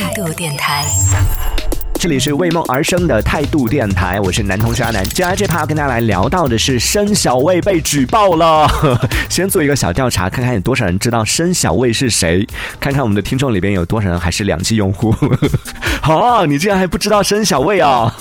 态度电台。这里是为梦而生的态度电台，我是男同学阿南。接下来这趴要跟大家来聊到的是申小卫被举报了。先做一个小调查，看看有多少人知道申小卫是谁，看看我们的听众里边有多少人还是两 G 用户。好，你竟然还不知道申小卫啊？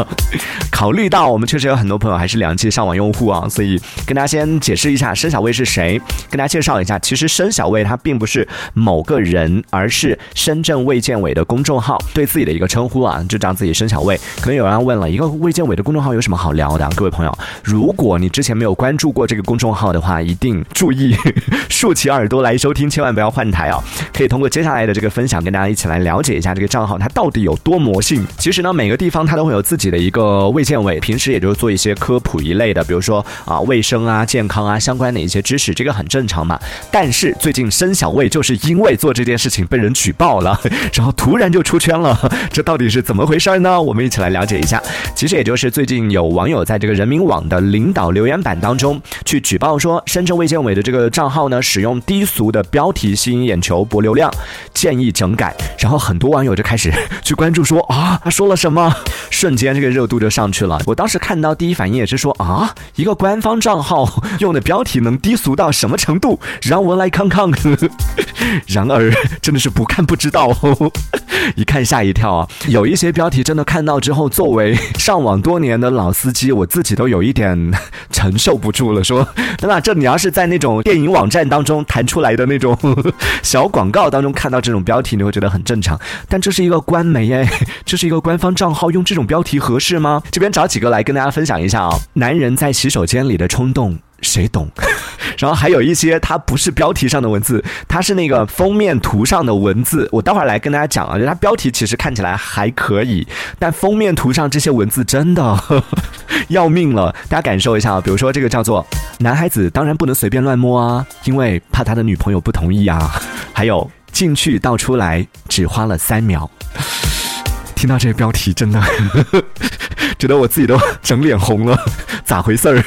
考虑到我们确实有很多朋友还是两 G 上网用户啊，所以跟大家先解释一下申小卫是谁，跟大家介绍一下，其实申小卫他并不是某个人，而是深圳卫健委的公众号对自己的一个称呼啊，就这样子。申小卫，可能有人问了一个卫健委的公众号有什么好聊的？各位朋友，如果你之前没有关注过这个公众号的话，一定注意竖起耳朵来收听，千万不要换台啊！可以通过接下来的这个分享，跟大家一起来了解一下这个账号它到底有多魔性。其实呢，每个地方它都会有自己的一个卫健委，平时也就是做一些科普一类的，比如说啊卫生啊、健康啊相关的一些知识，这个很正常嘛。但是最近申小卫就是因为做这件事情被人举报了，然后突然就出圈了，这到底是怎么回事？呢我们一起来了解一下。其实也就是最近有网友在这个人民网的领导留言板当中去举报说，深圳卫健委的这个账号呢，使用低俗的标题吸引眼球博流量，建议整改。然后很多网友就开始去关注说啊，他说了什么？瞬间这个热度就上去了。我当时看到第一反应也是说啊，一个官方账号用的标题能低俗到什么程度？让我来看看。然而真的是不看不知道哦，一看吓一跳啊！有一些标题。真的看到之后，作为上网多年的老司机，我自己都有一点承受不住了。说，那这你要是在那种电影网站当中弹出来的那种 小广告当中看到这种标题，你会觉得很正常。但这是一个官媒哎，这是一个官方账号，用这种标题合适吗？这边找几个来跟大家分享一下啊。男人在洗手间里的冲动。谁懂？然后还有一些，它不是标题上的文字，它是那个封面图上的文字。我待会儿来跟大家讲啊，就它标题其实看起来还可以，但封面图上这些文字真的 要命了。大家感受一下啊，比如说这个叫做“男孩子当然不能随便乱摸啊，因为怕他的女朋友不同意啊”，还有“进去倒出来只花了三秒”。听到这个标题，真的 觉得我自己都整脸红了，咋回事儿？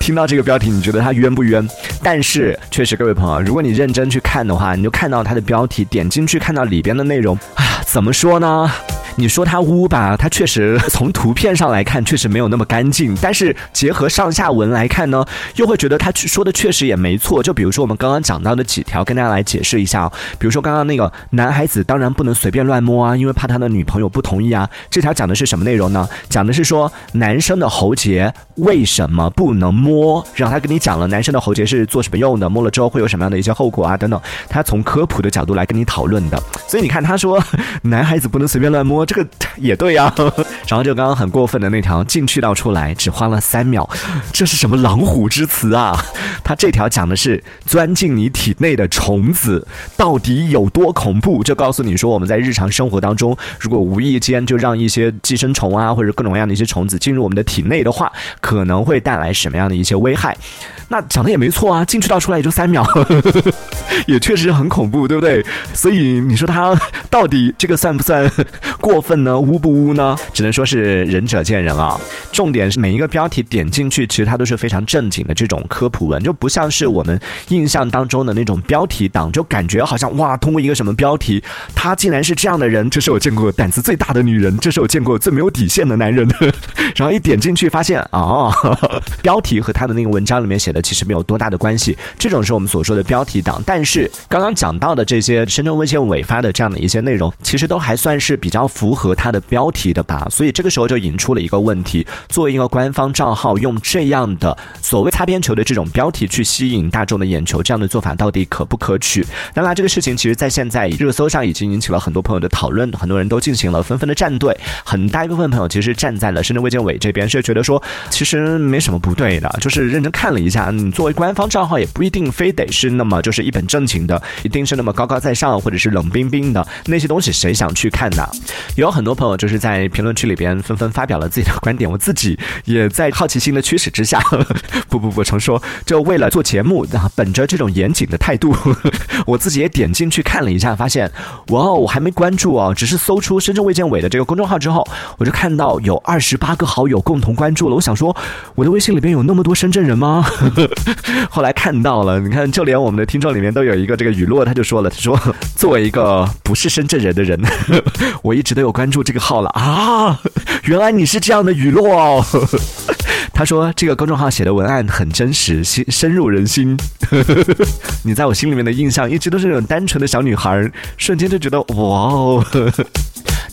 听到这个标题，你觉得他冤不冤？但是确实，各位朋友，如果你认真去看的话，你就看到它的标题，点进去看到里边的内容，啊，怎么说呢？你说它污吧，它确实从图片上来看确实没有那么干净，但是结合上下文来看呢，又会觉得他说的确实也没错。就比如说我们刚刚讲到的几条，跟大家来解释一下哦。比如说刚刚那个男孩子当然不能随便乱摸啊，因为怕他的女朋友不同意啊。这条讲的是什么内容呢？讲的是说男生的喉结为什么不能摸，然后他跟你讲了男生的喉结是做什么用的，摸了之后会有什么样的一些后果啊等等。他从科普的角度来跟你讨论的。所以你看他说 男孩子不能随便乱摸。这个也对呀，然后就刚刚很过分的那条进去到出来只花了三秒，这是什么狼虎之词啊？他这条讲的是钻进你体内的虫子到底有多恐怖，就告诉你说我们在日常生活当中，如果无意间就让一些寄生虫啊或者各种各样的一些虫子进入我们的体内的话，可能会带来什么样的一些危害。那讲的也没错啊，进去到出来也就三秒，也确实很恐怖，对不对？所以你说他到底这个算不算过分呢？污不污呢？只能说是仁者见仁啊。重点是每一个标题点进去，其实它都是非常正经的这种科普文，就不像是我们印象当中的那种标题党，就感觉好像哇，通过一个什么标题，他竟然是这样的人，这是我见过胆子最大的女人，这是我见过最没有底线的男人。然后一点进去发现啊，标题和他的那个文章里面写的。其实没有多大的关系，这种是我们所说的标题党。但是刚刚讲到的这些深圳卫健委发的这样的一些内容，其实都还算是比较符合它的标题的吧。所以这个时候就引出了一个问题：作为一个官方账号，用这样的所谓擦边球的这种标题去吸引大众的眼球，这样的做法到底可不可取？当然，这个事情其实在现在热搜上已经引起了很多朋友的讨论，很多人都进行了纷纷的站队。很大一部分朋友其实站在了深圳卫健委这边，是觉得说其实没什么不对的，就是认真看了一下。嗯，作为官方账号也不一定非得是那么就是一本正经的，一定是那么高高在上或者是冷冰冰的那些东西，谁想去看呢？有很多朋友就是在评论区里边纷纷发表了自己的观点，我自己也在好奇心的驱使之下，不 不不，成说就为了做节目啊，本着这种严谨的态度，我自己也点进去看了一下，发现哇哦，我还没关注哦，只是搜出深圳卫健委的这个公众号之后，我就看到有二十八个好友共同关注了。我想说，我的微信里边有那么多深圳人吗？呵 呵后来看到了，你看，就连我们的听众里面都有一个这个雨落，他就说了，他说作为一个不是深圳人的人，呵呵我一直都有关注这个号了啊，原来你是这样的雨落哦。他说这个公众号写的文案很真实，心深入人心。你在我心里面的印象一直都是那种单纯的小女孩，瞬间就觉得哇哦。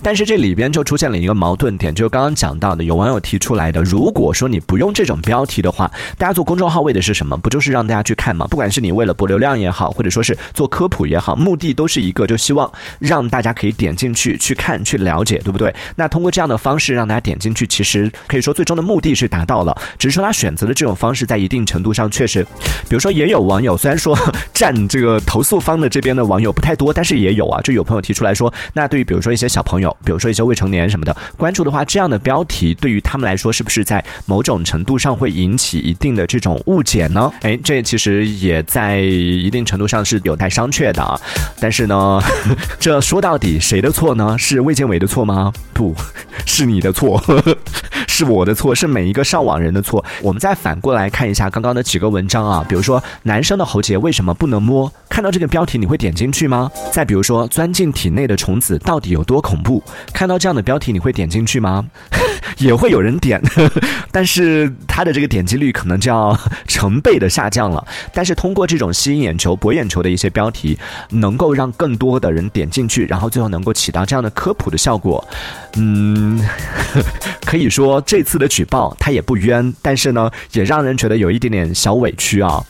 但是这里边就出现了一个矛盾点，就是刚刚讲到的，有网友提出来的，如果说你不用这种标题的话，大家做公众号为的是什么？不就是让大家去看吗？不管是你为了博流量也好，或者说是做科普也好，目的都是一个，就希望让大家可以点进去去看、去了解，对不对？那通过这样的方式让大家点进去，其实可以说最终的目的是达到了，只是说他选择的这种方式在一定程度上确实，比如说也有网友虽然说占这个投诉方的这边的网友不太多，但是也有啊，就有朋友提出来说，那对于比如说一些小朋友。比如说一些未成年什么的关注的话，这样的标题对于他们来说，是不是在某种程度上会引起一定的这种误解呢？哎，这其实也在一定程度上是有待商榷的。啊。但是呢，这说到底谁的错呢？是卫健委的错吗？不 是你的错，是我的错，是每一个上网人的错。我们再反过来看一下刚刚的几个文章啊，比如说男生的喉结为什么不能摸？看到这个标题你会点进去吗？再比如说钻进体内的虫子到底有多恐怖？看到这样的标题，你会点进去吗？也会有人点，但是它的这个点击率可能就要成倍的下降了。但是通过这种吸引眼球、博眼球的一些标题，能够让更多的人点进去，然后最后能够起到这样的科普的效果。嗯，可以说这次的举报他也不冤，但是呢，也让人觉得有一点点小委屈啊。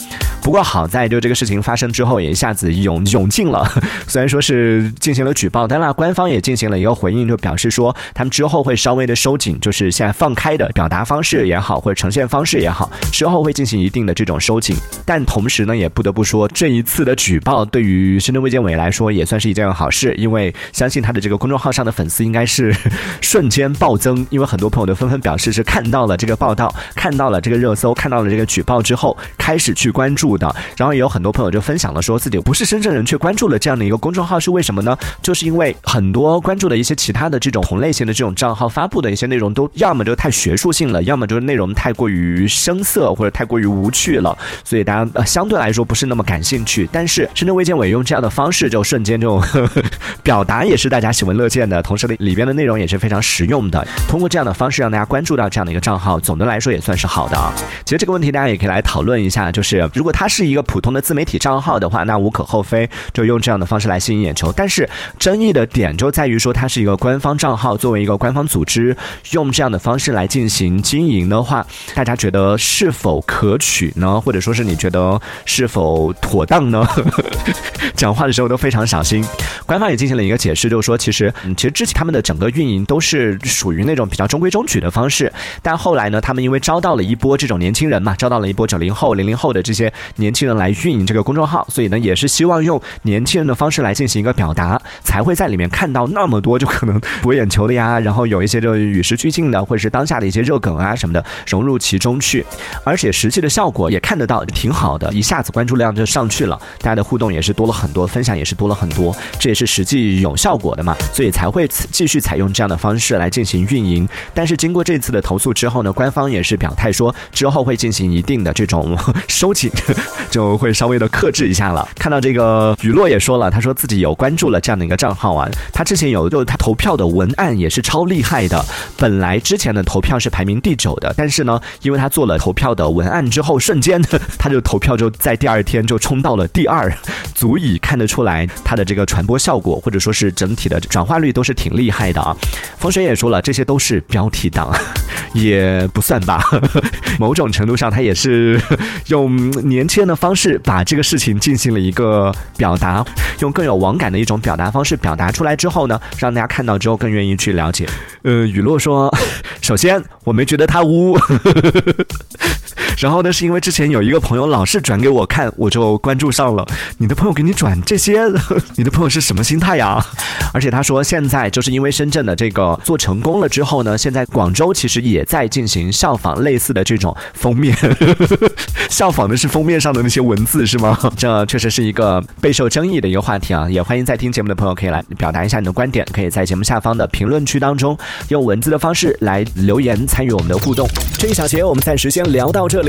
不过好在就这个事情发生之后，也一下子涌涌进了。虽然说是进行了举报，但那官方也进行了一个回应，就表示说他们之后会稍微的收紧，就是现在放开的表达方式也好，或者呈现方式也好，之后会进行一定的这种收紧。但同时呢，也不得不说，这一次的举报对于深圳卫健委来说也算是一件好事，因为相信他的这个公众号上的粉丝应该是 瞬间暴增，因为很多朋友都纷纷表示是看到了这个报道，看到了这个热搜，看到了这个举报之后，开始去关注。的，然后也有很多朋友就分享了，说自己不是深圳人，却关注了这样的一个公众号，是为什么呢？就是因为很多关注的一些其他的这种同类型的这种账号发布的一些内容，都要么就太学术性了，要么就是内容太过于生涩或者太过于无趣了，所以大家呃相对来说不是那么感兴趣。但是深圳卫健委用这样的方式，就瞬间就表达也是大家喜闻乐见的，同时里里边的内容也是非常实用的。通过这样的方式让大家关注到这样的一个账号，总的来说也算是好的啊。其实这个问题大家也可以来讨论一下，就是如果它是一个普通的自媒体账号的话，那无可厚非，就用这样的方式来吸引眼球。但是争议的点就在于说，它是一个官方账号，作为一个官方组织，用这样的方式来进行经营的话，大家觉得是否可取呢？或者说是你觉得是否妥当呢？讲话的时候都非常小心。官方也进行了一个解释，就是说，其实其实之前他们的整个运营都是属于那种比较中规中矩的方式，但后来呢，他们因为招到了一波这种年轻人嘛，招到了一波九零后、零零后的这些年轻人。来运营这个公众号，所以呢，也是希望用年轻人的方式来进行一个表达，才会在里面看到那么多就可能博眼球的呀，然后有一些就与时俱进的，或者是当下的一些热梗啊什么的融入其中去，而且实际的效果也看得到，挺好的，一下子关注量就上去了，大家的互动也是多了很多，分享也是多了很多，这也是实际有效果的嘛，所以才会继续采用这样的方式来进行运营。但是经过这次的投诉之后呢，官方也是表态说，之后会进行一定的这种 收紧，就。会稍微的克制一下了。看到这个雨落也说了，他说自己有关注了这样的一个账号啊。他之前有，就他投票的文案也是超厉害的。本来之前的投票是排名第九的，但是呢，因为他做了投票的文案之后，瞬间 他就投票就在第二天就冲到了第二，足以看得出来他的这个传播效果或者说是整体的转化率都是挺厉害的啊。风水也说了，这些都是标题党，也不算吧。某种程度上，他也是 用年轻人的方式。把这个事情进行了一个表达，用更有网感的一种表达方式表达出来之后呢，让大家看到之后更愿意去了解。呃，雨落说，首先我没觉得他污。然后呢，是因为之前有一个朋友老是转给我看，我就关注上了。你的朋友给你转这些，你的朋友是什么心态呀？而且他说，现在就是因为深圳的这个做成功了之后呢，现在广州其实也在进行效仿类似的这种封面，效仿的是封面上的那些文字是吗？这确实是一个备受争议的一个话题啊！也欢迎在听节目的朋友可以来表达一下你的观点，可以在节目下方的评论区当中用文字的方式来留言参与我们的互动。这一小节我们暂时先聊到这里，